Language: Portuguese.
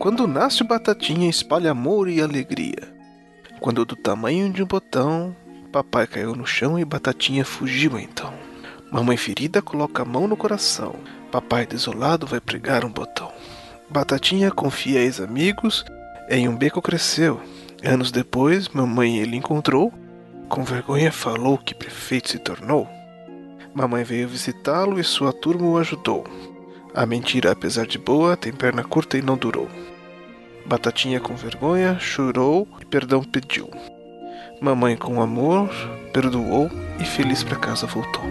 Quando nasce Batatinha, espalha amor e alegria. Quando do tamanho de um botão, papai caiu no chão e Batatinha fugiu então. Mamãe ferida coloca a mão no coração. Papai desolado vai pregar um botão. Batatinha com fiéis amigos em um beco cresceu. Anos depois, mamãe ele encontrou. Com vergonha falou que prefeito se tornou. Mamãe veio visitá-lo e sua turma o ajudou. A mentira, apesar de boa, tem perna curta e não durou. Batatinha com vergonha chorou e perdão pediu. Mamãe com amor perdoou e feliz para casa voltou.